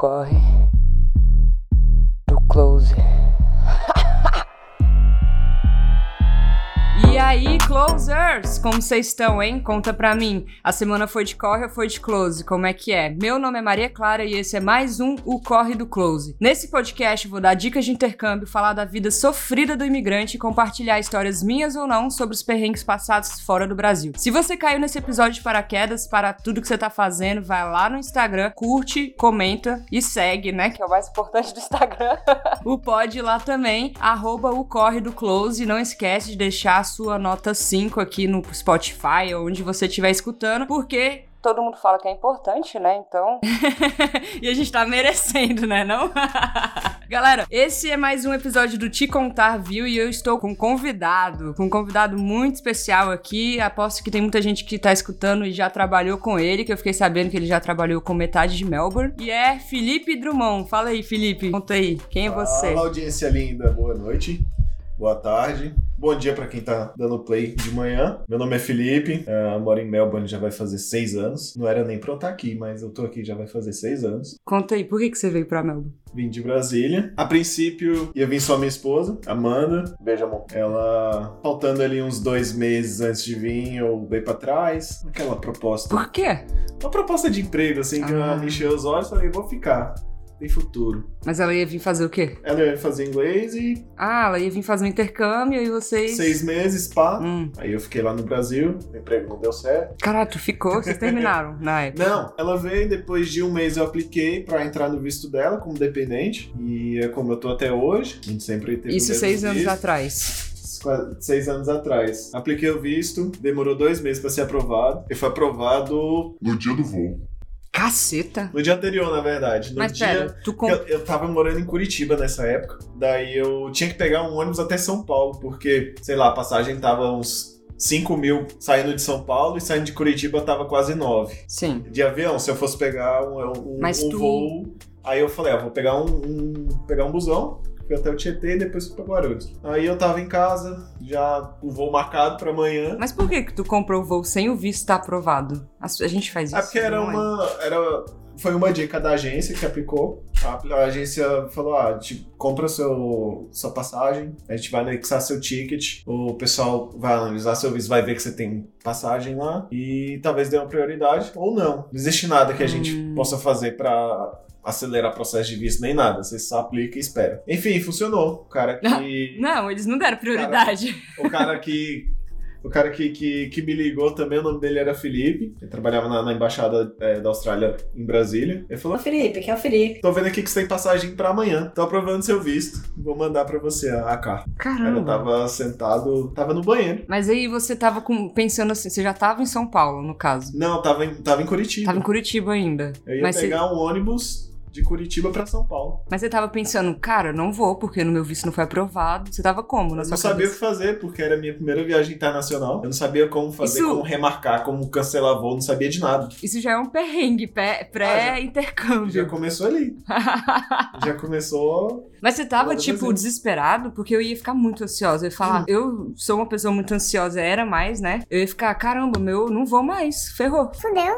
corre do close. Aí, closers, como vocês estão, hein? Conta pra mim. A semana foi de corre ou foi de close? Como é que é? Meu nome é Maria Clara e esse é mais um O Corre do Close. Nesse podcast vou dar dicas de intercâmbio, falar da vida sofrida do imigrante e compartilhar histórias minhas ou não sobre os perrengues passados fora do Brasil. Se você caiu nesse episódio de paraquedas para tudo que você tá fazendo, vai lá no Instagram, curte, comenta e segue, né? Que é o mais importante do Instagram. o pod lá também, arroba o Corre do Close. Não esquece de deixar a sua nota 5 aqui no Spotify ou onde você estiver escutando, porque Todo mundo fala que é importante, né? Então. e a gente tá merecendo, né? Não? Galera, esse é mais um episódio do Te Contar Viu e eu estou com um convidado, com um convidado muito especial aqui. Aposto que tem muita gente que tá escutando e já trabalhou com ele, que eu fiquei sabendo que ele já trabalhou com metade de Melbourne. E é Felipe Drummond. Fala aí, Felipe. Conta aí, quem é você? Fala, audiência linda. Boa noite. Boa tarde. Bom dia para quem tá dando play de manhã. Meu nome é Felipe, uh, moro em Melbourne já vai fazer seis anos. Não era nem pra eu estar aqui, mas eu tô aqui já vai fazer seis anos. Conta aí, por que, que você veio pra Melbourne? Vim de Brasília. A princípio ia vir só minha esposa, Amanda. Beijo, amor. Ela, faltando ali uns dois meses antes de vir, eu dei pra trás. Aquela proposta. Por quê? Uma proposta de emprego, assim, que Ah. eu encheu os olhos e falei, vou ficar. Tem futuro. Mas ela ia vir fazer o quê? Ela ia fazer inglês e Ah, ela ia vir fazer um intercâmbio e vocês. seis meses, pá. Hum. Aí eu fiquei lá no Brasil, o emprego não deu certo. Caralho, tu ficou? Vocês terminaram na época? Não, ela veio, depois de um mês eu apliquei pra entrar no visto dela como dependente. E é como eu tô até hoje. A gente sempre teve Isso seis anos visto. atrás. Seis anos atrás. Apliquei o visto, demorou dois meses pra ser aprovado. E foi aprovado no dia do voo. Caceta. No dia anterior, na verdade. No Mas dia. pera, tu que com... Eu, eu tava morando em Curitiba nessa época. Daí eu tinha que pegar um ônibus até São Paulo, porque, sei lá, a passagem tava uns 5 mil saindo de São Paulo e saindo de Curitiba tava quase 9. Sim. De avião, se eu fosse pegar um, um, Mas um tu- voo. Aí eu falei, ah, vou pegar um, um- pegar um busão. Fui até o Tietê e depois fui pra Guarulhos. Aí eu tava em casa, já o voo marcado pra amanhã. Mas por que que tu comprou o voo sem o visto estar aprovado? A, a gente faz isso. É porque era é? uma. Era, foi uma dica da agência que aplicou. A, a agência falou: ah, tipo, compra seu, sua passagem, a gente vai anexar seu ticket, o pessoal vai analisar seu visto, vai ver que você tem passagem lá e talvez dê uma prioridade ou não. Não existe nada que a gente Hum. possa fazer pra acelerar o processo de visto, nem nada. Você só aplica e espera. Enfim, funcionou. O cara que. Não, eles não deram prioridade. o cara que. O cara que, que, que me ligou também, o nome dele era Felipe. Ele trabalhava na, na embaixada é, da Austrália em Brasília. Ele falou: Ô Felipe, que é o Felipe. Tô vendo aqui que você tem passagem pra amanhã. Tô aprovando seu visto. Vou mandar pra você a, a carta. O cara Caramba. tava sentado, tava no banheiro. Mas aí você tava com- pensando assim, você já tava em São Paulo, no caso. Não, tava em, tava em Curitiba. Tava em Curitiba ainda. Eu ia Mas você, pegar um ônibus de Curitiba pra São Paulo. mas você tava pensando, cara, não vou, porque no meu visto não foi aprovado. Você tava como na Eu não sabia o que fazer, porque era a minha primeira viagem internacional. Eu não sabia como fazer, Isso- como remarcar, como cancelar voo, não sabia de nada. Isso já é um perrengue pré- Já pré-intercâmbio. começou ali. Já começou. Mas você tava, Todas tipo, desesperado, porque eu ia ficar muito ansiosa. Eu ia falar, eu sou uma pessoa muito ansiosa, era mais, né? Eu ia ficar, caramba, meu, não vou mais, ferrou.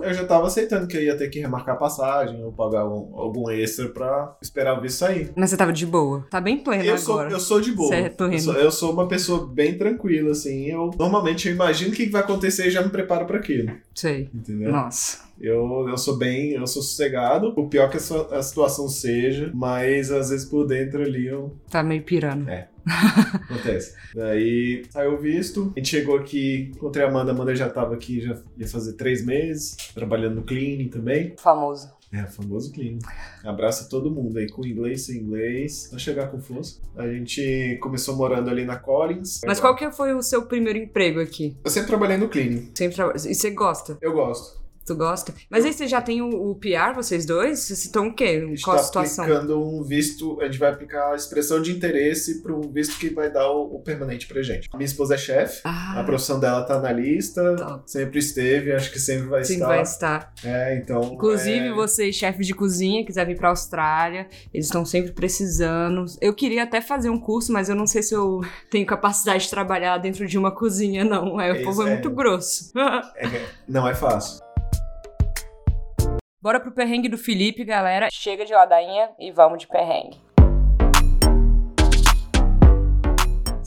Eu já tava aceitando que eu ia ter que remarcar passagem ou pagar um- algum extra pra esperar o visto sair. Mas você tava de boa. Tá bem pleno Eu sou, agora. eu sou de boa. Certo, eu, rindo. sou, eu sou uma pessoa bem tranquila, assim. Eu normalmente eu imagino o que que vai acontecer e já me preparo pra aquilo. Sei. Entendeu? Nossa. Eu, eu sou bem, eu sou sossegado. O pior que a, sua- a situação seja, mas às vezes por dentro ali eu Tá meio pirando. Acontece. Daí saiu o visto. A gente chegou aqui, encontrei a Amanda. A Amanda já tava aqui, já ia fazer três meses, trabalhando no cleaning também. Famoso. É, famoso cleaning. Abraça todo mundo aí, com inglês, sem inglês. Vai chegar com força. A gente começou morando ali na Collins. Mas qual que foi o seu primeiro emprego aqui? Eu sempre trabalhei no cleaning. Sempre traba- E você gosta? Eu gosto. Tu gosta? Mas aí você já tem o, o PR, vocês dois? Vocês estão o quê? A Qual a tá situação? aplicando um visto, a gente vai aplicar a expressão de interesse para um visto que vai dar o, o permanente pra gente. Minha esposa é chefe, Ah, a profissão dela tá na lista, Top. sempre esteve, acho que sempre vai sim, estar. vai estar. É, então. Inclusive, é... você, chefe de cozinha, quiser vir pra Austrália, eles estão sempre precisando. Eu queria até fazer um curso, mas eu não sei se eu tenho capacidade de trabalhar dentro de uma cozinha, não. É, o povo é é. muito grosso. é, não é fácil. Bora pro perrengue do Felipe, galera. Chega de ladainha e vamos de perrengue.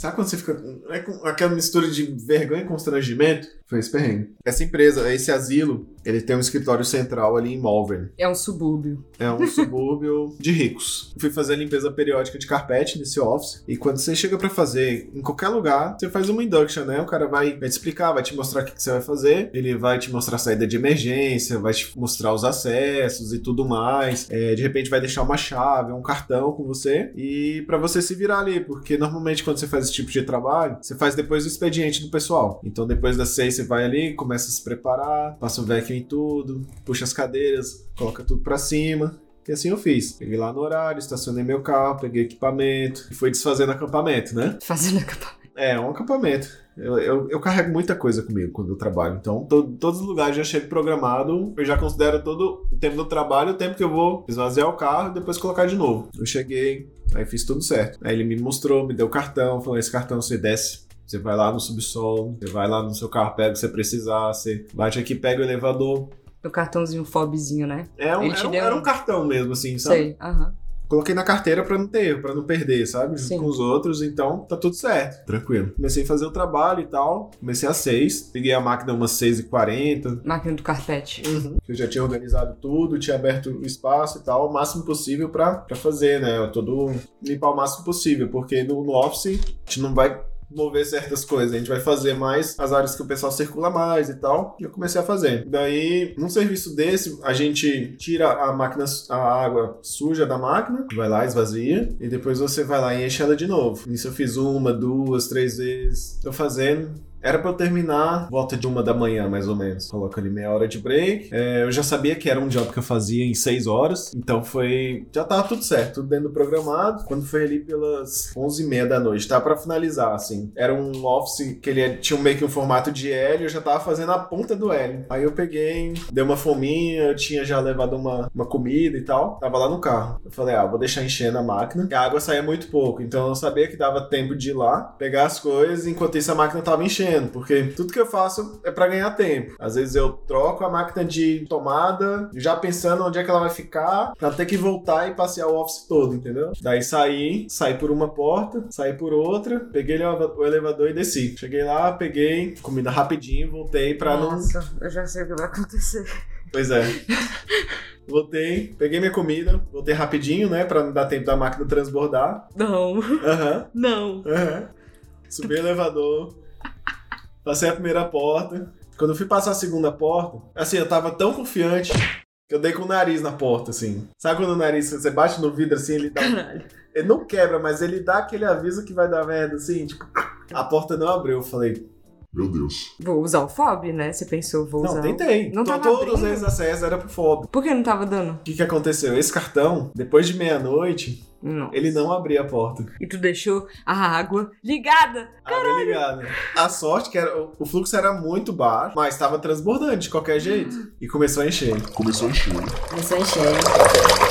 Sabe quando você fica é com aquela mistura de vergonha e constrangimento? Foi esse perrengue. Essa empresa, esse asilo, ele tem um escritório central ali em Malvern. É um subúrbio. É um subúrbio de ricos. Fui fazer a limpeza periódica de carpete nesse office. E quando você chega pra fazer em qualquer lugar, você faz uma induction, né? O cara vai, vai te explicar, vai te mostrar o que, que você vai fazer. Ele vai te mostrar a saída de emergência, vai te mostrar os acessos e tudo mais. É, de repente vai deixar uma chave, um cartão com você. E pra você se virar ali, porque normalmente quando você faz esse tipo de trabalho, você faz depois do expediente do pessoal. Então depois das seis você vai ali, começa a se preparar, passa o vacuum em tudo, puxa as cadeiras, coloca tudo pra cima. E assim eu fiz. Peguei lá no horário, estacionei meu carro, peguei equipamento e fui desfazendo acampamento, né? Fazendo acampamento. É, um acampamento. Eu, eu, eu carrego muita coisa comigo quando eu trabalho. Então, to- todos os lugares já chego programado. Eu já considero todo o tempo do trabalho o tempo que eu vou esvaziar o carro e depois colocar de novo. Eu cheguei, aí fiz tudo certo. Aí ele me mostrou, me deu o cartão, falou: esse cartão você desce. Você vai lá no subsolo, você vai lá no seu carro, pega o que você precisar, você bate aqui, pega o elevador. O cartãozinho fobzinho, né? É um, era, um, deu era um- um cartão mesmo, assim, sabe? Sei. Aham. Coloquei na carteira pra não ter erro, pra não perder, sabe? Junto Sim. com os outros, então tá tudo certo. Tranquilo. Comecei a fazer o trabalho e tal. Comecei às 6. Peguei a máquina umas 6h40. Máquina do carpete. Eu já tinha organizado tudo, tinha aberto o espaço e tal, o máximo possível pra, pra fazer, né? Todo limpar o máximo possível, porque no, no Office a gente não vai mover certas coisas, a gente vai fazer mais as áreas que o pessoal circula mais e tal. E eu comecei a fazer. Daí, num serviço desse, a gente tira a máquina, a água suja da máquina, vai lá, esvazia, e depois você vai lá e enche ela de novo. Isso eu fiz uma, duas, três vezes. Tô fazendo. Era pra eu terminar volta de uma da manhã, mais ou menos. Coloca ali meia hora de break. É, eu já sabia que era um job que eu fazia em seis horas. Então foi. Já tava tudo certo, tudo dentro do programado. Quando foi ali pelas onze e meia da noite, tava pra finalizar, assim. Era um office que ele tinha meio que um formato de L, eu já tava fazendo a ponta do L. Aí eu peguei, dei uma fominha, eu tinha já levado uma, uma comida e tal. Tava lá no carro. Eu falei, ah, vou deixar enchendo a máquina. E a água saía muito pouco. Então eu sabia que dava tempo de ir lá, pegar as coisas, enquanto isso a máquina tava enchendo. Porque tudo que eu faço é pra ganhar tempo. Às vezes eu troco a máquina de tomada, já pensando onde é que ela vai ficar, pra ter que voltar e passear o office todo, entendeu? Daí saí, saí por uma porta, saí por outra, peguei o elevador e desci. Cheguei lá, peguei comida rapidinho, voltei pra não. Nossa, eu já sei o que vai acontecer. Pois é. Voltei, peguei minha comida, voltei rapidinho, né? Pra não dar tempo da máquina transbordar. Não, Aham, não. aham. Subi o elevador, passei a primeira porta. Quando eu fui passar a segunda porta, assim, eu tava tão confiante que eu dei com o nariz na porta, assim. Sabe quando o nariz, você bate no vidro assim, ele dá. Caralho. Ele não quebra, mas ele dá aquele aviso que vai dar merda, assim, tipo. A porta não abriu. Eu falei, Meu Deus. Vou usar o fob, né? Você pensou, vou usar. não, tentei. Não tava Todos abrindo? esses acessos era pro FOB. Por que não tava dando? O que, que aconteceu? Esse cartão, depois de meia-noite, Não. ele não abria a porta. E tu deixou a água ligada. Água ligada. A sorte que era, o fluxo era muito baixo, mas estava transbordando de qualquer jeito. E começou a encher. Começou a encher. Começou a encher.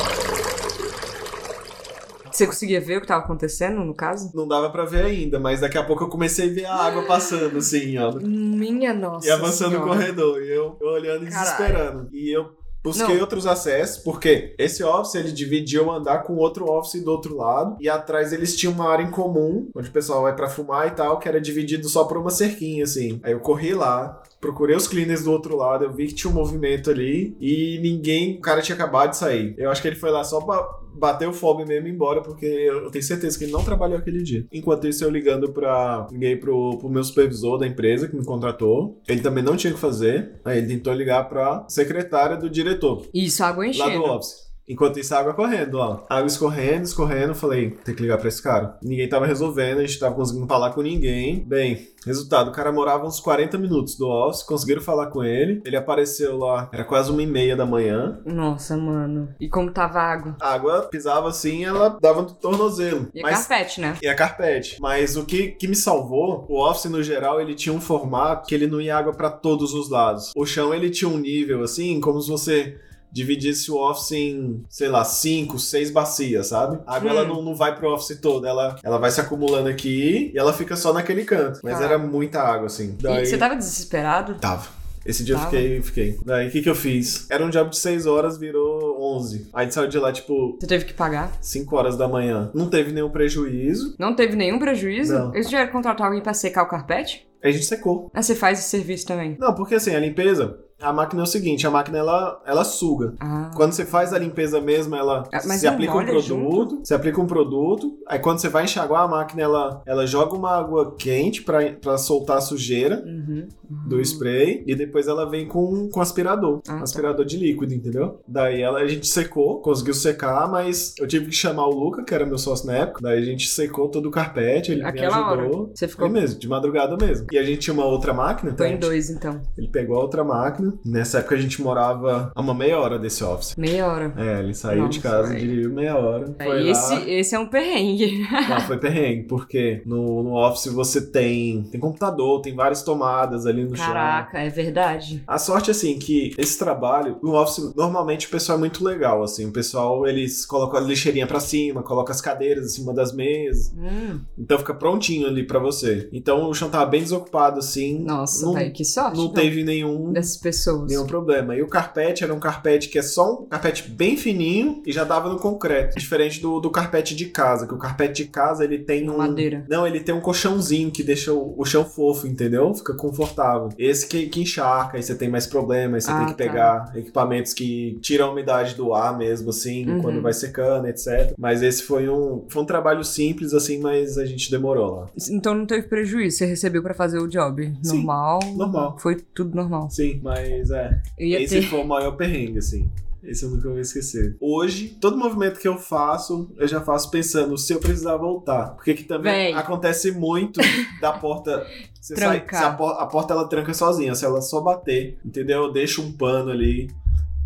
Você conseguia ver o que tava acontecendo, no caso? Não dava pra ver ainda, mas daqui a pouco eu comecei a ver a água passando, assim, ó. Minha nossa. E avançando no Senhora. corredor. E eu, eu olhando e desesperando. E eu busquei Não. outros acessos, porque esse office ele dividia o andar com outro office do outro lado. E atrás eles tinham uma área em comum, onde o pessoal vai pra fumar e tal, que era dividido só por uma cerquinha, assim. Aí eu corri lá. Procurei os cleaners do outro lado, eu vi que tinha um movimento ali e ninguém, o cara tinha acabado de sair. Eu acho que ele foi lá só pra bater o fob mesmo embora, porque eu tenho certeza que ele não trabalhou aquele dia. Enquanto isso, eu ligando pra. Liguei pro, pro meu supervisor da empresa que me contratou. Ele também não tinha o que fazer. Aí ele tentou ligar pra secretária do diretor, Isso, água lá enchendo. do office. Enquanto isso, a água correndo, ó. Água escorrendo, escorrendo. Falei, tem que ligar pra esse cara. Ninguém tava resolvendo, a gente tava conseguindo falar com ninguém. Bem, resultado, o cara morava uns 40 minutos do office, conseguiram falar com ele. Ele apareceu lá, era quase uma e meia da manhã. Nossa, mano. E como tava a água? A água pisava assim, ela dava no tornozelo. E a Mas carpete, né? e a carpete. Mas o que, que me salvou, o Office no geral, ele tinha um formato que ele não ia água pra todos os lados. O chão ele tinha um nível assim, como se você dividisse o Office em, sei lá, cinco, seis bacias, sabe? A água Hum. ela não, não vai pro Office todo, ela, ela vai se acumulando aqui e ela fica só naquele canto. Mas Tá. era muita água, assim. Daí... você tava desesperado? Tava. Esse dia Tava. eu fiquei, fiquei. Daí o que que eu fiz? Era um job de 6 horas, virou 11. Aí saiu de lá, tipo, Você teve que pagar? 5 horas da manhã. Não teve nenhum prejuízo. Não teve nenhum prejuízo? Não. Eles tiveram contratar alguém pra secar o carpete? Aí a gente secou. Ah, você faz esse serviço também? Não, porque assim, a limpeza, a máquina é o seguinte, a máquina ela, ela suga. Ah. Quando você faz a limpeza mesmo, ela Ah, mas se aplica um produto, você aplica um produto, aí quando você vai enxaguar a máquina, ela, ela joga uma água quente pra, pra soltar a sujeira Uhum. do spray e depois ela vem com, com aspirador, Ah, tá. aspirador de líquido, entendeu? Daí ela, a gente secou, conseguiu secar, mas eu tive que chamar o Luca, que era meu sócio na época, daí a gente secou todo o carpete, ele Aquela me ajudou. hora. Você ficou. Mesmo, de madrugada mesmo. E a gente tinha uma outra máquina, Tô tá? em dois, então. Ele pegou a outra máquina. Nessa época a gente morava a uma meia hora desse office. Meia hora. É, ele saiu de Nossa, casa, velho. dirigiu meia hora. É, Foi esse, lá. esse é um perrengue. Não, foi perrengue, porque no, no office você tem, tem computador, tem várias tomadas ali no chão. Caraca, é verdade. A sorte, assim, que esse trabalho, no office, normalmente o pessoal é muito legal, assim. O pessoal, eles colocam a lixeirinha pra cima, colocam as cadeiras em cima das mesas. Hum, Então fica prontinho ali pra você. Então o chão tava bem desocupado, assim. nossa, não, que sorte. não então, teve nenhum Dessas pessoas. Nenhum problema. E o carpete era um carpete que é só um carpete bem fininho e já dava no concreto. Diferente do, do carpete de casa, que o carpete de casa ele tem um. Madeira. Não, ele tem um colchãozinho que deixa o, o chão fofo, entendeu? Fica confortável. Esse que, que encharca, aí você tem mais problemas, você Ah, tem que tá. pegar equipamentos que tiram a umidade do ar mesmo, assim, Uhum. quando vai secando, etc. Mas esse foi um, foi um trabalho simples, assim, mas a gente demorou lá. Então não teve prejuízo, você recebeu pra fazer o job. Sim, normal. normal. Foi tudo normal. Sim, mas é. Eu ia Esse ter. foi o maior perrengue, assim. Esse eu nunca vou esquecer. Hoje, todo movimento que eu faço, eu já faço pensando se eu precisar voltar. Porque que também Véi. acontece muito da porta. Você sai, a porta ela tranca sozinha. Se ela só bater, entendeu? Eu deixo um pano ali.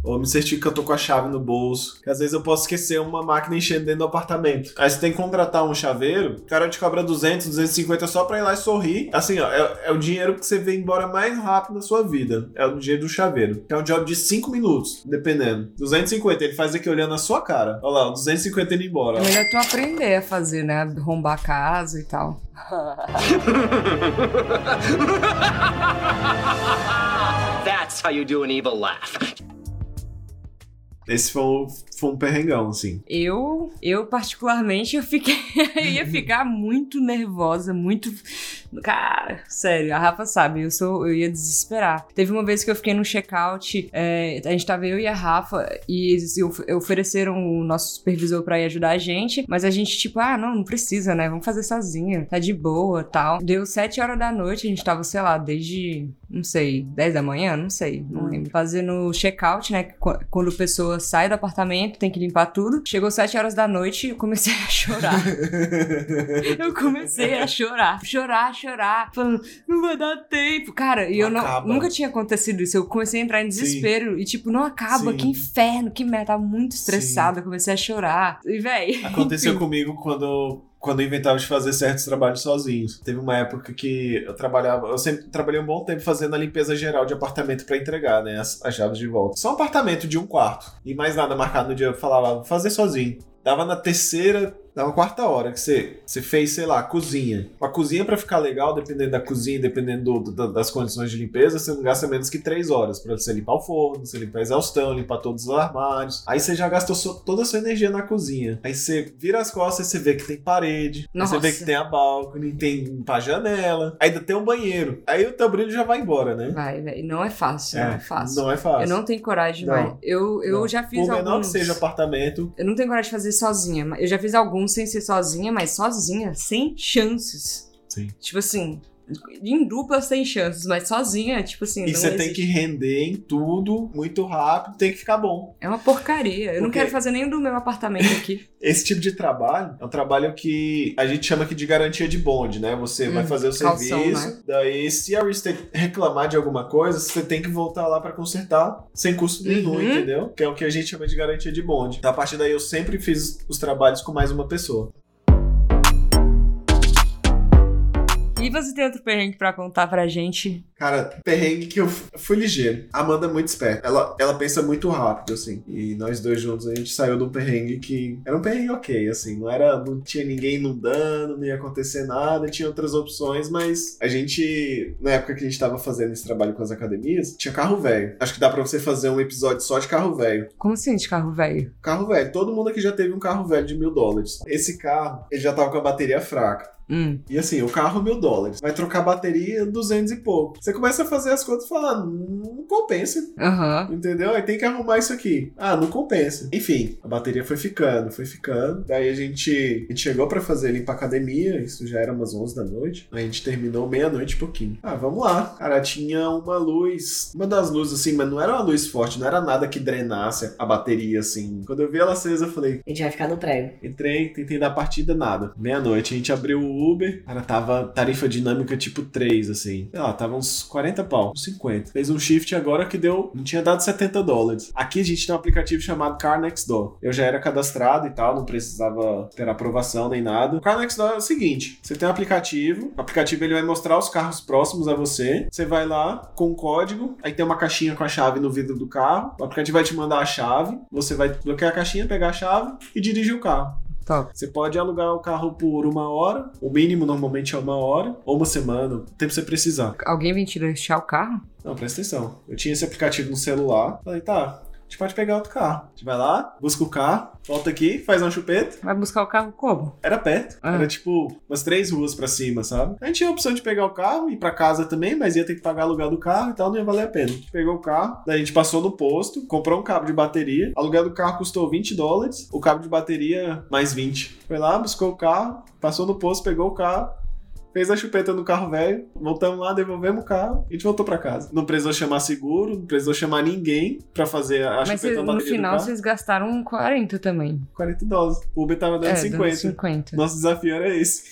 Ou me certifico que eu tô com a chave no bolso. Que às vezes eu posso esquecer uma máquina enchendo dentro do apartamento. Aí você tem que contratar um chaveiro, o cara te cobra 200, 250 só pra ir lá e sorrir. Assim, ó, é, é o dinheiro que você vê embora mais rápido na sua vida. É o dinheiro do chaveiro. É um job de 5 minutos, dependendo. 250, ele faz aqui olhando a sua cara. Olha lá, 250 indo embora. É ó. melhor tu aprender a fazer, né? Arrombar a casa e tal. That's how you do an evil laugh. Esse foi um, foi um perrengão, assim. Eu, eu particularmente, eu fiquei, eu ia ficar muito nervosa, muito, cara, sério, a Rafa sabe, eu sou, eu ia desesperar. Teve uma vez que eu fiquei no check-out, é, a gente tava eu e a Rafa e eles of- ofereceram o nosso supervisor pra ir ajudar a gente, mas a gente tipo, ah, não, não precisa, né? Vamos fazer sozinha, tá de boa, tal. Deu sete horas da noite, a gente tava, sei lá, desde, não sei, 10 da manhã, não sei, não lembro. Fazendo check-out, né? Qu- Quando a pessoa sai do apartamento, tem que limpar tudo. Chegou sete horas da noite, eu comecei a chorar. Eu comecei a chorar, chorar, chorar, falando, não vai dar tempo. Cara, e eu não, nunca tinha acontecido isso. Eu comecei a entrar em desespero e, tipo, não acaba, Sim. que inferno, que merda. Tava muito estressada, comecei a chorar. E, véi. Aconteceu comigo quando, quando eu inventava de fazer certos trabalhos sozinhos. Teve uma época que eu trabalhava, eu sempre trabalhei um bom tempo fazendo a limpeza geral de apartamento pra entregar, né, as, as chaves de volta. Só um apartamento de um quarto e mais nada marcado no dia. Eu falava, fazer sozinho. Dava na terceira, dava quarta hora que você, você fez, sei lá, cozinha. A cozinha pra ficar legal, dependendo da cozinha, dependendo do- do- das condições de limpeza, você não gasta menos que três horas pra você limpar o forno, você limpar a exaustão, limpar todos os armários. Aí você já gastou sua- toda a sua energia na cozinha. Aí você vira as costas e você vê que tem parede, você vê que tem a balcone, tem a janela, ainda tem um banheiro. Aí o teu brilho já vai embora, né? Vai, véi. Não é fácil, não é fácil. Não é fácil. Eu não tenho coragem, Não. vai. Eu, eu Não. já fiz Por menor alguns... que seja o apartamento, Eu não tenho coragem de fazer sozinha. mas Eu já fiz alguns sem ser sozinha, mas sozinha, sem chances. Sim. Tipo assim, em dupla sem chances, mas sozinha, tipo assim. e não você tem que render em tudo muito rápido, tem que ficar bom. É uma porcaria. Eu não Porque- quero fazer nem do meu apartamento aqui. Esse tipo de trabalho é um trabalho que a gente chama aqui de garantia de bonde, né? Você vai Hum, fazer o calção, serviço, né? daí se a real estate reclamar de alguma coisa, você tem que voltar lá pra consertar sem custo nenhum, Uhum. entendeu? Que é o que a gente chama de garantia de bonde. Então, a partir daí eu sempre fiz os trabalhos com mais uma pessoa. E você tem outro perrengue pra contar pra gente? Cara, perrengue que eu fui ligeiro. A Amanda é muito esperta. Ela, ela pensa muito rápido, assim. E nós dois juntos, a gente saiu de um perrengue que... Era um perrengue ok, assim. Não era... Não tinha ninguém inundando, não ia acontecer nada. Tinha outras opções, mas... A gente... Na época que a gente tava fazendo esse trabalho com as academias, tinha carro velho. Acho que dá pra você fazer um episódio só de carro velho. Como assim de carro velho? Carro velho. Todo mundo aqui já teve um carro velho de mil dólares. Esse carro, ele já tava com a bateria fraca. Hum. E assim, o carro mil dólares. Vai trocar bateria, 200 e pouco. Você começa a fazer as contas e fala, não compensa. Aham. Entendeu? Aí tem que arrumar isso aqui. Ah, não compensa. Enfim, a bateria foi ficando, foi ficando. Daí a gente, a gente chegou pra fazer ali pra academia. Isso já era umas 11 da noite. A gente terminou meia-noite e pouquinho. Ah, vamos lá. Cara, tinha uma luz. Uma das luzes assim, mas não era uma luz forte. Não era nada que drenasse a bateria assim. Quando eu vi ela acesa, eu falei, A gente vai ficar no prego. Entrei, tentei dar partida, nada. Meia-noite, a gente abriu o Uber. Cara, tava tarifa dinâmica tipo 3, assim. Sei lá, tava uns 40 pau, uns 50. Fez um shift agora que deu. Não tinha dado 70 dólares. Aqui a gente tem um aplicativo chamado Car Next Door. Eu já era cadastrado e tal, não precisava ter aprovação nem nada. O Car Next Door é o seguinte: você tem um aplicativo, o aplicativo ele vai mostrar os carros próximos a você. Você vai lá com um código, aí tem uma caixinha com a chave no vidro do carro. O aplicativo vai te mandar a chave, você vai bloquear a caixinha, pegar a chave e dirigir o carro. Top. Você pode alugar o carro por uma hora, o mínimo normalmente é uma hora, ou uma semana, o tempo que você precisar. Alguém vem te deixar o carro? Não, presta atenção. Eu tinha esse aplicativo no celular, falei, tá, a gente pode pegar outro carro. A gente vai lá, busca o carro, volta aqui, faz uma chupeta. Vai buscar o carro como? Era perto, Ah. era tipo umas três ruas pra cima, sabe? A gente tinha a opção de pegar o carro, ir pra casa também, mas ia ter que pagar aluguel do carro e tal, não ia valer a pena. A gente pegou o carro, daí a gente passou no posto, comprou um cabo de bateria, aluguel do carro custou 20 dólares, o cabo de bateria mais 20. Foi lá, buscou o carro, passou no posto, pegou o carro, fez a chupeta no carro velho, voltamos lá, devolvemos o carro e a gente voltou pra casa. Não precisou chamar seguro, não precisou chamar ninguém pra fazer a Mas chupeta cês- no final vocês gastaram 40 também. 40 dólares. O Uber tava dando é, 50. dando 50. Nosso desafio era esse.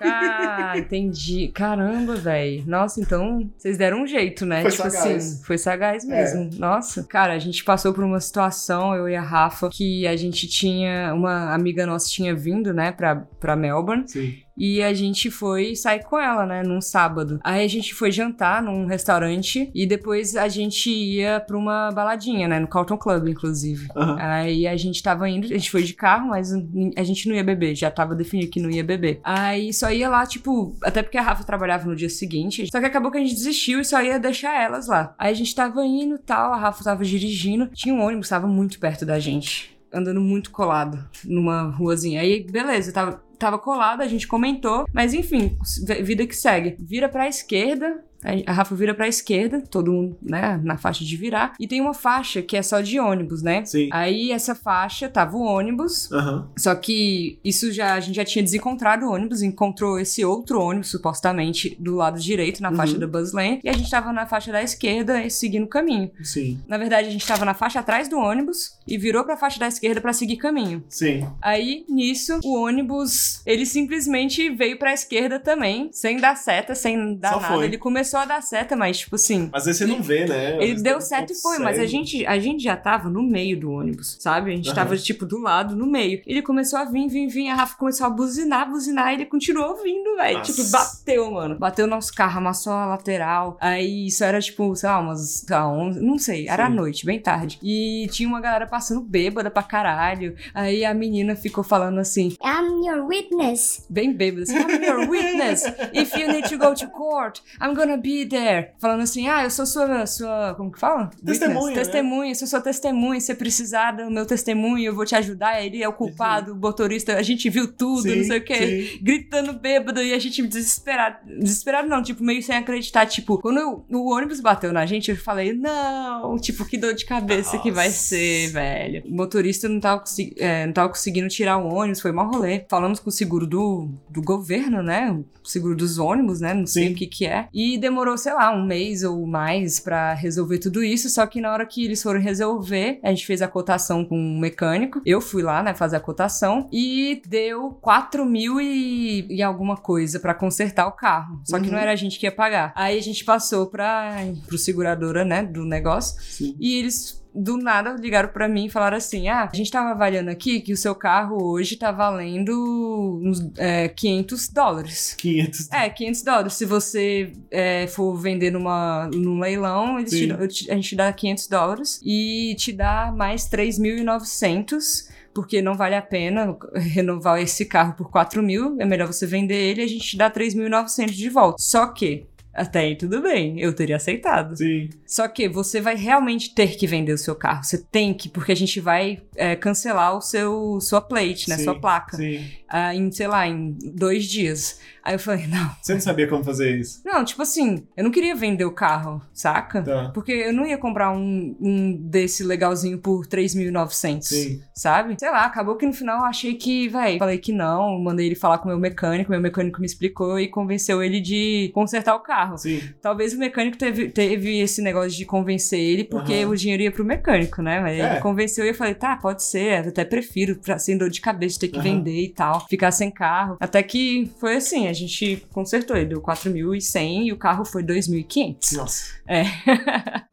Ah, entendi. Caramba, velho. Nossa, então vocês deram um jeito, né? Foi tipo sagaz. assim, foi sagaz mesmo. Nossa. Cara, a gente passou por uma situação, eu e a Rafa, que a gente tinha. Uma amiga nossa tinha vindo, né, pra, pra Melbourne. Sim. E a gente foi sair com ela, né, num sábado. Aí a gente foi jantar num restaurante e depois a gente ia pra uma baladinha, né, no Carlton Club, inclusive. Aham. Aí a gente tava indo, a gente foi de carro, mas a gente não ia beber, já tava definido que não ia beber. Aí só ia lá, tipo, até porque a Rafa trabalhava no dia seguinte, só que acabou que a gente desistiu e só ia deixar elas lá. Aí a gente tava indo e tal, a Rafa tava dirigindo, tinha um ônibus, tava muito perto da gente. Andando muito colado numa ruazinha. Aí, beleza, tava, tava colado, a gente comentou, mas enfim, vida que segue. Vira pra esquerda, a Rafa vira pra esquerda, todo mundo, né, na faixa de virar. E tem uma faixa que é só de ônibus, né? Sim. Aí essa faixa tava o ônibus, Aham. só que isso já a gente já tinha desencontrado o ônibus, encontrou esse outro ônibus supostamente do lado direito na Uhum. faixa da bus lane e a gente tava na faixa da esquerda e seguindo o caminho. Sim. Na verdade, a gente tava na faixa atrás do ônibus e virou pra faixa da esquerda pra seguir caminho. Sim. Aí, nisso, o ônibus, ele simplesmente veio pra esquerda também, sem dar seta, sem dar Só nada. foi. Ele começou a dar seta, mas tipo assim, Às vezes você não vê, né? Ele deu certo e foi, mas a gente, a gente já tava no meio do ônibus, sabe? A gente Aham. tava, tipo, do lado, no meio. Ele começou a vir, vir, vir, a Rafa começou a buzinar, buzinar, e ele continuou vindo, velho. Tipo, bateu, mano. Bateu no nosso carro, amassou a lateral. Aí isso era, tipo, sei lá, umas, sei lá, 11, não sei, era à Sim. noite, bem tarde. E tinha uma galera passando bêbada pra caralho. Aí a menina ficou falando assim, I'm your witness. bem bêbada, assim, I'm your witness. If you need to go to court, I'm gonna be there. Falando assim, ah, eu sou sua, sua, como que fala? Testemunha, né? Testemunha, sou sua testemunha, se você precisar do meu testemunho, eu vou te ajudar. Ele é o culpado, o motorista, a gente viu tudo, Sim, não sei o quê. sim. Gritando bêbado e a gente desesperado. Desesperado não, tipo, meio sem acreditar. Tipo, quando eu- o ônibus bateu na gente, eu falei, não, tipo, que dor de cabeça que vai Nossa. ser, velho. O motorista não tava, é, não tava conseguindo tirar o ônibus, foi mó rolê. Falamos com o seguro do, do governo, né? O seguro dos ônibus, né? Não sei Sim. o que que é. E demorou, sei lá, um mês ou mais pra resolver tudo isso. Só que na hora que eles foram resolver, a gente fez a cotação com um mecânico. Eu fui lá, né, fazer a cotação. E deu 4 mil e, e alguma coisa pra consertar o carro. Só que Uhum. não era a gente que ia pagar. Aí a gente passou pra, pro seguradora, né, do negócio. Sim. E eles do nada ligaram pra mim e falaram assim: ah, a gente tava avaliando aqui que o seu carro hoje tá valendo uns é, 500 dólares. 500. É, 500 dólares. Se você é, for vender numa, num leilão, eles te te- a gente dá 500 dólares e te dá mais 3.900. Porque não vale a pena renovar esse carro por 4 mil. É melhor você vender ele e a gente te dá 3.900 de volta. Só que, até aí tudo bem, eu teria aceitado. Sim. Só que você vai realmente ter que vender o seu carro. Você tem que, porque a gente vai é, cancelar o seu sua plate, né? Sim, Sua placa. Sim. ah, em, sei lá, em dois dias. Aí eu falei, não. Você não sabia como fazer isso? Não, tipo assim, eu não queria vender o carro, saca? Tá. Porque eu não ia comprar um, um desse legalzinho por 3.900, Sim. sabe? Sei lá, acabou que no final eu achei que, véi, falei que não, mandei ele falar com o meu mecânico, meu mecânico me explicou e convenceu ele de consertar o carro. Sim. Talvez o mecânico teve, teve esse negócio de convencer ele, porque Aham. o dinheiro ia pro mecânico, né? Mas É. ele convenceu e eu falei, tá, pode ser, eu até prefiro, pra, sem dor de cabeça, ter que Aham. vender e tal, ficar sem carro. Até que foi assim, a gente consertou, ele deu 4.100 e o carro foi 2.500. Nossa. É.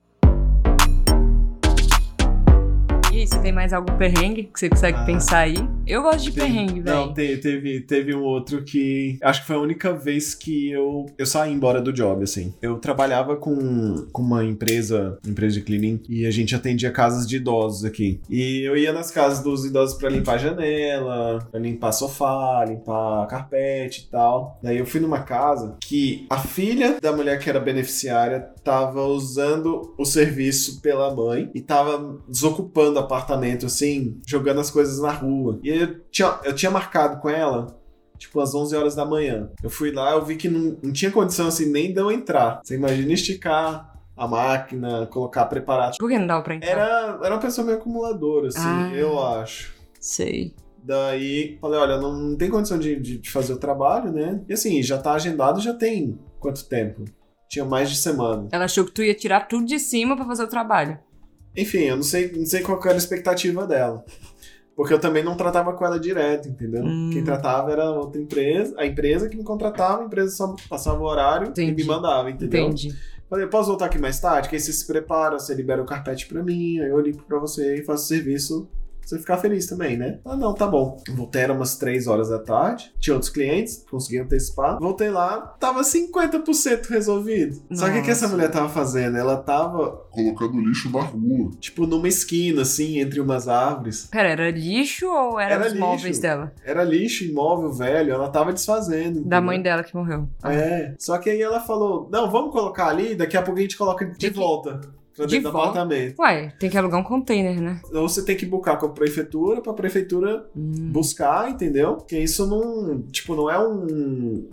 E aí, você tem mais algum perrengue que você consegue Ah. pensar aí? Eu gosto de perrengue, Não, velho. te- teve, teve um outro que. Acho que foi a única vez que eu, eu saí embora do job, assim. Eu trabalhava com, com uma empresa, empresa de cleaning, e a gente atendia casas de idosos aqui. E eu ia nas casas dos idosos pra limpar a janela, pra limpar sofá, limpar carpete e tal. Daí eu fui numa casa que a filha da mulher que era beneficiária tava usando o serviço pela mãe e tava desocupando o apartamento, assim, jogando as coisas na rua. E eu tinha, eu tinha marcado com ela, tipo, às 11 horas da manhã. Eu fui lá, eu vi que não, não tinha condição, assim, nem de eu entrar. Você imagina esticar a máquina, colocar, preparar. Por que não dava pra entrar? Era, era uma pessoa meio acumuladora, assim, Ah. eu acho. Sei. Daí, falei, olha, não, não tem condição de, de- de fazer o trabalho, né? E assim, já tá agendado, já tem quanto tempo? Tinha mais de semana. Ela achou que tu ia tirar tudo de cima pra fazer o trabalho. Enfim, eu não sei, não sei qual era a expectativa dela. Porque eu também não tratava com ela direto, entendeu? Hum. Quem tratava era outra empresa, a empresa que me contratava, a empresa só passava o horário e Entendi. me mandava, entendeu? Entendi. Falei, posso voltar aqui mais tarde? Que aí você se prepara, você libera o carpete pra mim, aí eu limpo pra você e faço o serviço você ficar feliz também, né? Ah, não, tá bom. Voltei, era umas 3 horas da tarde, tinha outros clientes, consegui antecipar. Voltei lá, tava 50% resolvido. Só que o que essa Nossa. mulher tava fazendo? Ela tava, colocando lixo na rua. tipo, numa esquina, assim, entre umas árvores. Pera, era lixo ou era, Era os lixo. móveis dela? Era lixo, imóvel velho, ela tava desfazendo. Da entendeu? mãe dela que morreu. Ah. É. Só que aí ela falou: não, vamos colocar ali, daqui a pouco a gente coloca de que- volta. De do volta? apartamento. Ué, tem que alugar um container, né? Ou você tem que buscar com a prefeitura pra prefeitura Hum. buscar, entendeu? Porque isso não. Tipo, não é um.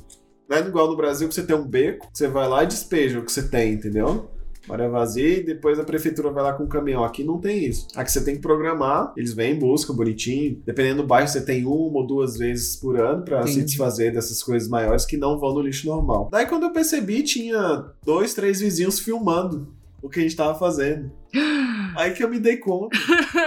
Não é igual no Brasil que você tem um beco, você vai lá e despeja o que você tem, entendeu? Área vazia e depois a prefeitura vai lá com o caminhão. Aqui não tem isso. Aqui você tem que programar, eles vêm, buscam bonitinho. Dependendo do bairro, você tem uma ou duas vezes por ano pra se desfazer dessas coisas maiores que não vão no lixo normal. Daí quando eu percebi, tinha dois, três vizinhos filmando o que a gente tava fazendo. Aí que eu me dei conta.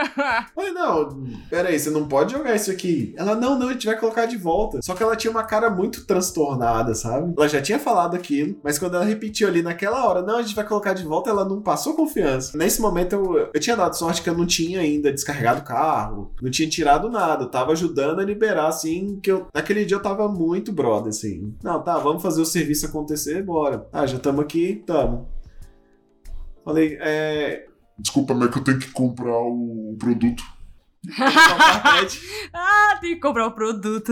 Falei, não, peraí, você não pode jogar isso aqui. Ela, não, não, a gente vai colocar de volta. Só que ela tinha uma cara muito transtornada, sabe? Ela já tinha falado aquilo, mas quando ela repetiu ali naquela hora, não, a gente vai colocar de volta, ela não passou confiança. Nesse momento eu, eu tinha dado sorte que eu não tinha ainda descarregado o carro, não tinha tirado nada, eu tava ajudando a liberar, assim, que eu, naquele dia eu tava muito brother, assim. Não, tá, vamos fazer o serviço acontecer, bora. Ah, já estamos aqui, tamo. Falei, é, Desculpa, mas é que eu tenho que comprar o produto. ah, tem que comprar o produto.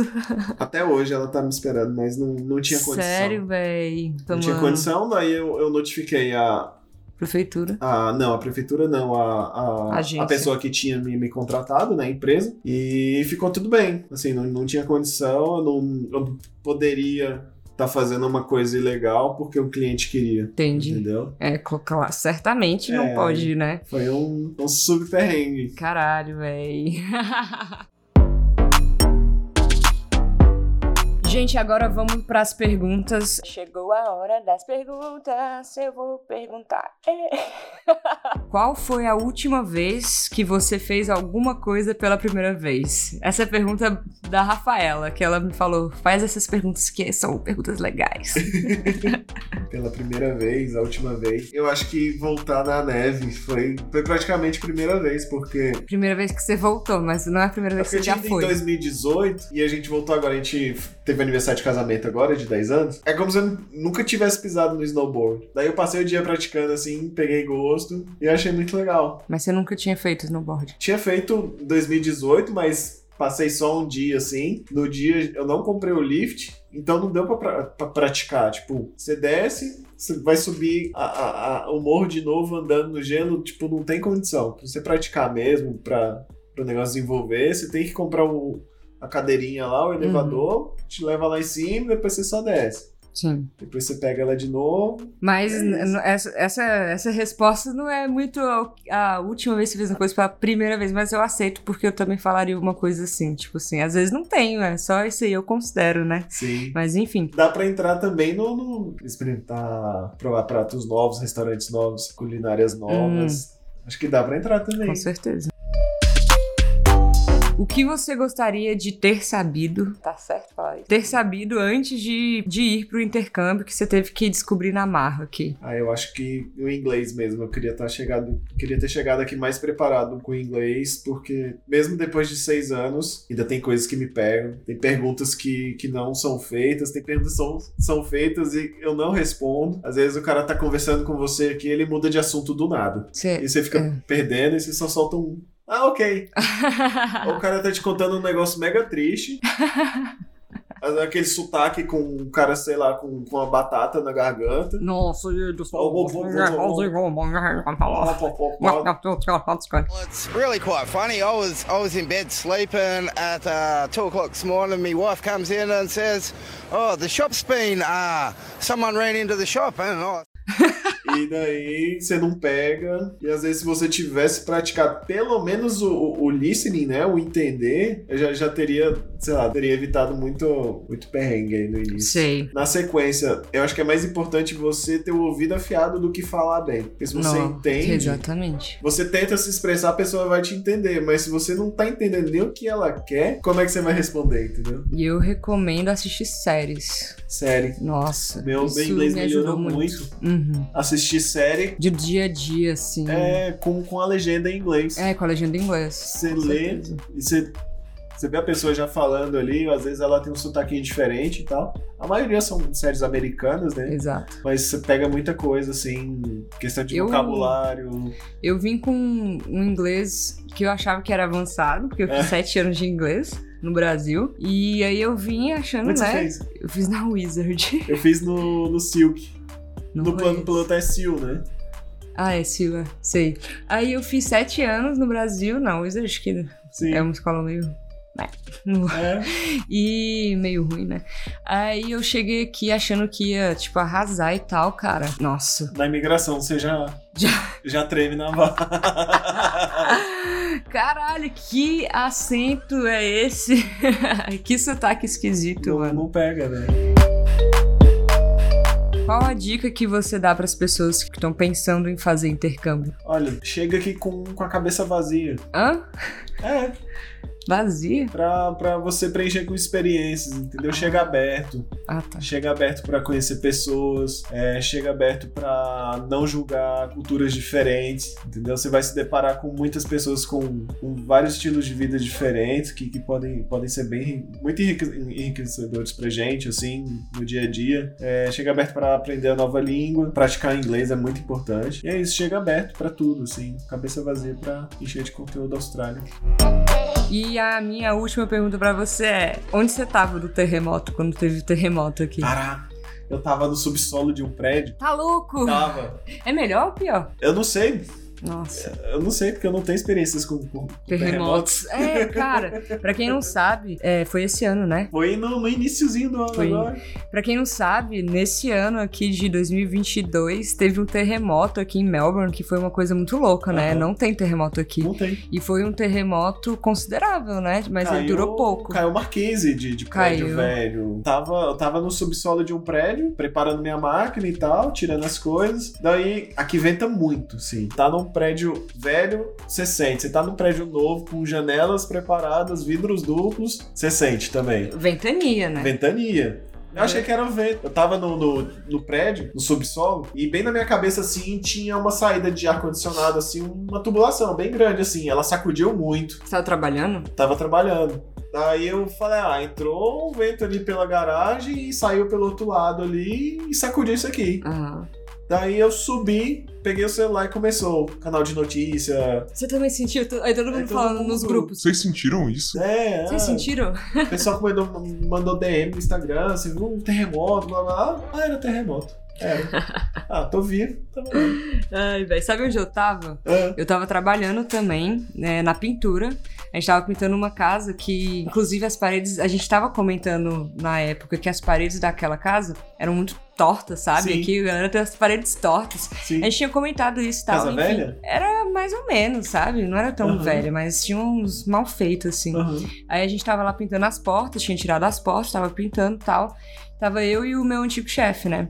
Até hoje ela tá me esperando, mas não, não tinha condição. Sério, véi. Não tinha condição, daí eu, eu notifiquei a, Prefeitura. a. Não, a prefeitura não, a, a, a pessoa que tinha me, me contratado, né, a empresa, e ficou tudo bem. Assim, não, não tinha condição, eu não, eu não poderia estar fazendo uma coisa ilegal porque o cliente queria. Entendi. Entendeu? É, claro, certamente não É. pode, né? Foi um, um subterrâneo. Caralho, véi. Gente, agora vamos pras perguntas. Chegou a hora das perguntas, eu vou perguntar. É. Qual foi a última vez que você fez alguma coisa pela primeira vez? Essa é a pergunta da Rafaela, que ela me falou: faz essas perguntas que são perguntas legais. Pela primeira vez, a última vez. Eu acho que voltar na neve foi, foi praticamente a primeira vez, porque. primeira vez que você voltou, mas não é a primeira É vez que porque você já foi. em 2018 e a gente voltou agora, a gente teve aniversário de casamento agora, de 10 anos. É como se eu nunca tivesse pisado no snowboard. Daí eu passei o dia praticando assim, peguei gosto e achei muito legal. Mas você nunca tinha feito snowboard. Tinha feito em 2018, mas passei só um dia assim. No dia eu não comprei o lift, então não deu pra, pra- pra praticar. Tipo, você desce, você vai subir a- a- a- o morro de novo andando no gelo, tipo, não tem condição. Pra você praticar mesmo, pra, pra o negócio desenvolver, você tem que comprar o, a cadeirinha lá, o elevador, te leva lá em cima e depois você só desce. Sim. Depois você pega ela de novo. Mas É essa, essa, essa resposta não é muito a, última vez que você fez uma coisa pela primeira vez, mas eu aceito porque eu também falaria uma coisa assim. Tipo assim, às vezes não tenho, é só isso aí eu considero, né? Sim. Mas enfim. Dá pra entrar também no, no experimentar, provar pratos novos, restaurantes novos, culinárias novas. Acho que dá pra entrar também. Com certeza. O que você gostaria de ter sabido, Tá certo falar isso? ter sabido antes de, de ir pro intercâmbio que você teve que descobrir na marra aqui? Ah, eu acho que o inglês mesmo. Eu queria estar chegado, queria ter chegado aqui mais preparado com o inglês, porque mesmo depois de seis anos, ainda tem coisas que me pegam. Tem perguntas que, que não são feitas, tem perguntas que são, são feitas e eu não respondo. Às vezes o cara tá conversando com você aqui, ele muda de assunto do nada. Você... E você fica É. perdendo e você só solta um. Ah, ok. O cara tá te contando um negócio mega triste. Aquele sotaque com um cara, sei lá, com, com uma batata na garganta. Nossa, Well, it's really quite funny. I was I was in bed sleeping at uh, two o'clock this morning. My wife comes in and says, "Oh, the shop's been uh, someone ran into the shop." And I, E daí você não pega. E às vezes, se você tivesse praticado pelo menos o, o- listening, né? O entender, eu já, já teria, sei lá, teria evitado muito, muito perrengue aí no início. Sei. Na sequência, eu acho que é mais importante você ter o ouvido afiado do que falar bem. Porque se você Não, entende, Exatamente. você tenta se expressar, a pessoa vai te entender. Mas se você não tá entendendo nem o que ela quer, como é que você vai responder, entendeu? E eu recomendo assistir séries. Série. Nossa, Meu meu inglês me ajudou melhorou muito. muito. Uhum. Assistir série De dia a dia, assim. é com, com a legenda em inglês. É, com a legenda em inglês. Você lê e você, você vê a pessoa já falando ali, às vezes ela tem um sotaquinho diferente e tal. A maioria são séries americanas, né? Exato. Mas você pega muita coisa, assim, questão de Eu- vocabulário. Eu vim com um inglês que eu achava que era avançado, porque eu fiz É. sete anos de inglês no Brasil. E aí eu vim achando, Onde você né? fez? Eu fiz na Wizard. Eu fiz no, no Silk. Não no plano piloto é né? Ah, é Silva, sei. Aí eu fiz sete anos no Brasil, na Wizard, acho que Sim. é uma escola meio. não- É. E meio ruim, né? Aí eu cheguei aqui achando que ia, tipo, arrasar e tal, cara. Nossa. Na imigração você já, Já. já treme na barra. Caralho, que acento é esse? que sotaque esquisito, não, mano. não pega, né? Qual a dica que você dá pras pessoas que estão pensando em fazer intercâmbio? Olha, chega aqui com, com a cabeça vazia. Hã? É, Vazia? pra, pra você preencher com experiências, entendeu? Chega aberto. Ah, tá. Chega aberto pra conhecer pessoas, é, chega aberto pra não julgar culturas diferentes, entendeu? Você vai se deparar com muitas pessoas com, com vários estilos de vida diferentes que, que podem, podem ser bem muito enrique- enriquecedores pra gente, assim, no dia a dia. É, chega aberto pra aprender a nova língua, praticar inglês é muito importante. E é isso, chega aberto pra tudo, assim, cabeça vazia pra encher de conteúdo da Austrália. E a minha última pergunta pra você é: onde você tava do terremoto quando teve o terremoto aqui? Caraca, eu tava no subsolo de um prédio. Tá louco? Tava. É melhor ou pior? Eu não sei. Nossa. Eu não sei, porque eu não tenho experiências com, com Terremotos. É, cara, pra quem não sabe, é, foi esse ano, né? Foi no, no iníciozinho do ano Foi. agora. Pra quem não sabe, nesse ano aqui de 2022, teve um terremoto aqui em Melbourne, que foi uma coisa muito louca, né? Aham. Não tem terremoto aqui. Não tem. E foi um terremoto considerável, né? Mas ele Caiu- durou pouco. Caiu Marquise de, de prédio Caiu. velho. Tava, eu tava no subsolo de um prédio, preparando minha máquina e tal, tirando as coisas. Daí, aqui venta muito, sim. Tá num prédio velho, você sente. Você tá num prédio novo, com janelas preparadas, vidros duplos, você sente também. Ventania, né? Ventania. Eu achei que era vento. Eu tava no, no, no prédio, no subsolo, e bem na minha cabeça, assim, tinha uma saída de ar-condicionado, assim, uma tubulação bem grande, assim. Ela sacudiu muito. Você tava trabalhando? Tava trabalhando. Daí eu falei, ah, entrou um vento ali pela garagem e saiu pelo outro lado ali e sacudiu isso aqui. Aham. Daí eu subi, peguei o celular e começou. Canal de notícia. Você também sentiu? Aí todo mundo todo falando mundo. nos grupos. Vocês sentiram isso? É, Vocês é. sentiram? O pessoal que mandou, mandou DM no Instagram, assim, viu um terremoto, blá blá. Ah, era terremoto. Era. Ah, tô vivo. Bom. Ai, velho. Sabe onde eu tava? É. Eu tava trabalhando também né, na pintura. A gente tava pintando uma casa que, inclusive, as paredes. A gente tava comentando na época que as paredes daquela casa eram muito tortas, sabe? Sim. Aqui a galera tem as paredes tortas. Sim. A gente tinha comentado isso e tal. Casa enfim. velha? Era mais ou menos, sabe? Não era tão Aham. velha, mas tinha uns mal feitos, assim. Aham. Aí a gente tava lá pintando as portas, tinha tirado as portas, tava pintando e tal. Tava eu e o meu antigo chefe, né?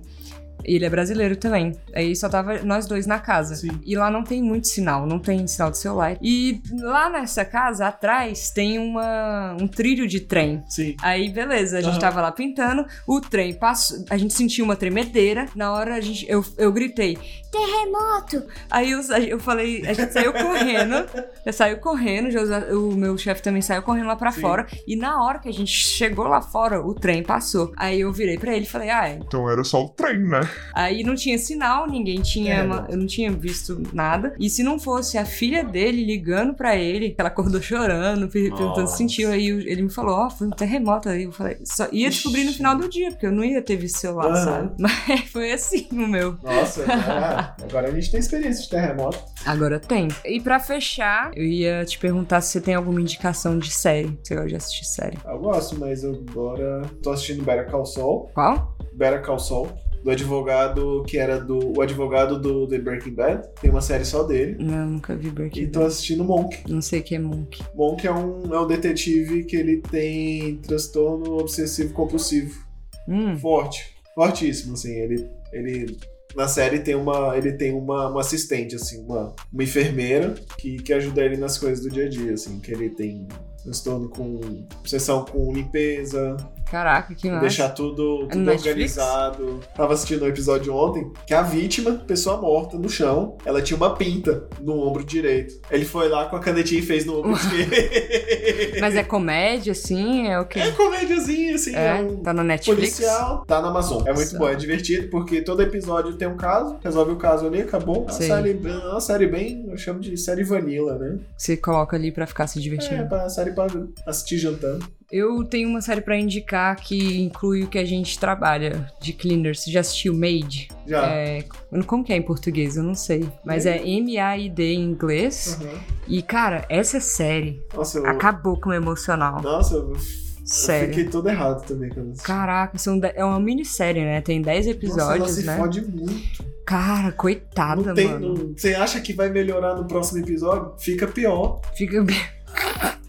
Ele é brasileiro também. Aí só tava nós dois na casa. Sim. E lá não tem muito sinal, não tem sinal de celular. E lá nessa casa, atrás, tem uma, um trilho de trem. Sim. Aí, beleza, a gente Aham. tava lá pintando, o trem passou, a gente sentiu uma tremedeira. Na hora a gente, eu, eu gritei, Terremoto! Aí eu, eu falei, a gente saiu correndo, eu saiu correndo, o meu chefe também saiu correndo lá pra Sim. fora. E na hora que a gente chegou lá fora, o trem passou. Aí eu virei pra ele e falei, ah, Então era só o trem, né? Aí não tinha sinal, ninguém tinha. É, ma- não. eu não tinha visto nada. E se não fosse a filha dele ligando pra ele, que ela acordou chorando, per- perguntando se sentiu. Aí ele me falou: Ó, foi um terremoto. Aí eu falei: só ia descobrir no final do dia, porque eu não ia ter visto celular, Aham. sabe? Mas foi assim o meu. Nossa, agora a gente tem experiência de terremoto. Agora tem. E pra fechar, eu ia te perguntar se você tem alguma indicação de série. Você gosta de assistir série. Eu gosto, mas eu agora tô assistindo Better Call Saul. Qual? Better Call Saul. Do advogado que era do. O advogado do The Breaking Bad. Tem uma série só dele. Não, nunca vi E Breaking tô Bad. assistindo Monk. Não sei o que é Monk. Monk é um, é um detetive que ele tem transtorno obsessivo compulsivo. Hum. Forte. Fortíssimo, assim. Ele. ele na série tem uma. Ele tem uma, uma assistente, assim, uma, uma enfermeira que, que ajuda ele nas coisas do dia a dia, assim, que ele tem transtorno com. obsessão com limpeza, Caraca, que massa. deixar tudo, É tudo organizado. Tava assistindo um episódio ontem que a vítima, pessoa morta no chão, ela tinha uma pinta no ombro direito. Ele foi lá com a canetinha e fez no ombro esquerdo. Mas é comédia, assim? É o quê? É comédiazinha, assim, é, É, um tá na Netflix? policial. Tá na Amazon. É muito Nossa. bom, é divertido, porque todo episódio tem um caso, resolve o caso ali, acabou. É uma, Sim. série, é uma série bem, eu chamo de série vanilla, né? Você coloca ali pra ficar se divertindo. É, pra série pra assistir jantando. Eu tenho uma série pra indicar que inclui o que a gente trabalha de cleaner. Você já assistiu Made? Já. É, como que é em português? Eu não sei. Mas é M-A-I-D em inglês. Uhum. E, cara, essa série Nossa, eu, acabou com o emocional. nossa, eu, eu Sério. fiquei todo errado também quando assisti. Caraca, são de- é uma minissérie, né? Tem 10 Nossa, ela episódios, se né? fode muito. Cara, coitada, não tem, mano. não- você acha que vai melhorar no próximo episódio? Fica pior. Fica bem.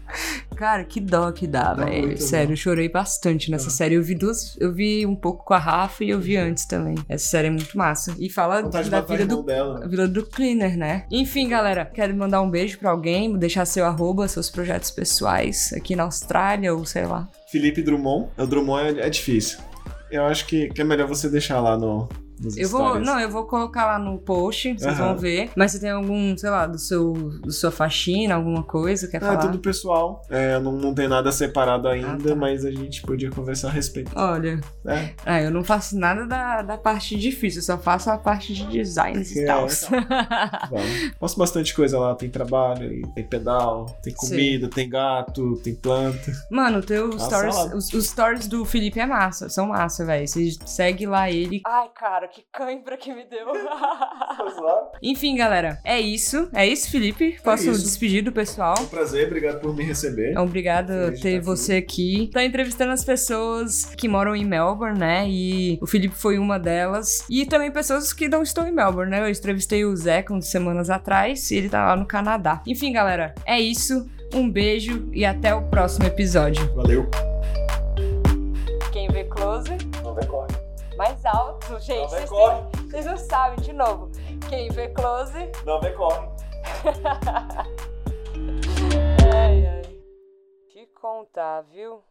Cara, que dó que dá, Dá velho. Sério, eu chorei bastante nessa Ah. série. Eu vi duas. Eu vi um pouco com a Rafa e eu vi antes também. Essa série é muito massa. E fala Vontade de da vida do. dela. A vida do cleaner, né? Enfim, galera, quero mandar um beijo pra alguém, deixar seu arroba, seus projetos pessoais aqui na Austrália ou sei lá. Felipe Drummond. O Drummond é, é difícil. Eu acho que, que é melhor você deixar lá no, nos Eu vou, não, eu vou colocar lá no post, vocês Aham. vão ver. Mas você tem algum, sei lá, do seu, do sua faxina, alguma coisa, quer Ah, falar? é tudo pessoal. É, não, não tem nada separado ainda, tá. mas a gente podia conversar a respeito. Olha, É, ah, eu não faço nada da, da parte difícil, eu só faço a parte de designs e É. tal. vamos. Posto bastante coisa lá. Tem trabalho, tem pedal, tem comida, tem gato, tem planta. Mano, teu Nossa, stories, os, os stories do Felipe é massa, são massa, velho. Você segue lá ele. Ai, cara, Cara, que cãibra que me deu. Enfim, galera, é isso. É isso, Felipe. Posso isso. despedir do pessoal. Um prazer, obrigado por me receber. É Obrigado por ter você aqui. Tá entrevistando as pessoas que moram em Melbourne, né? E o Felipe foi uma delas. E também pessoas que não estão em Melbourne, né? Eu entrevistei o Zé com semanas atrás e ele tá lá no Canadá. Enfim, galera, é isso. Um beijo e até o próximo episódio. Valeu. Quem vê close, Não decorre. Mais alto, gente. Não Vocês, têm- vocês não sabem, de novo. Quem vê close. Não decorre. Ai, ai. Te contar, viu?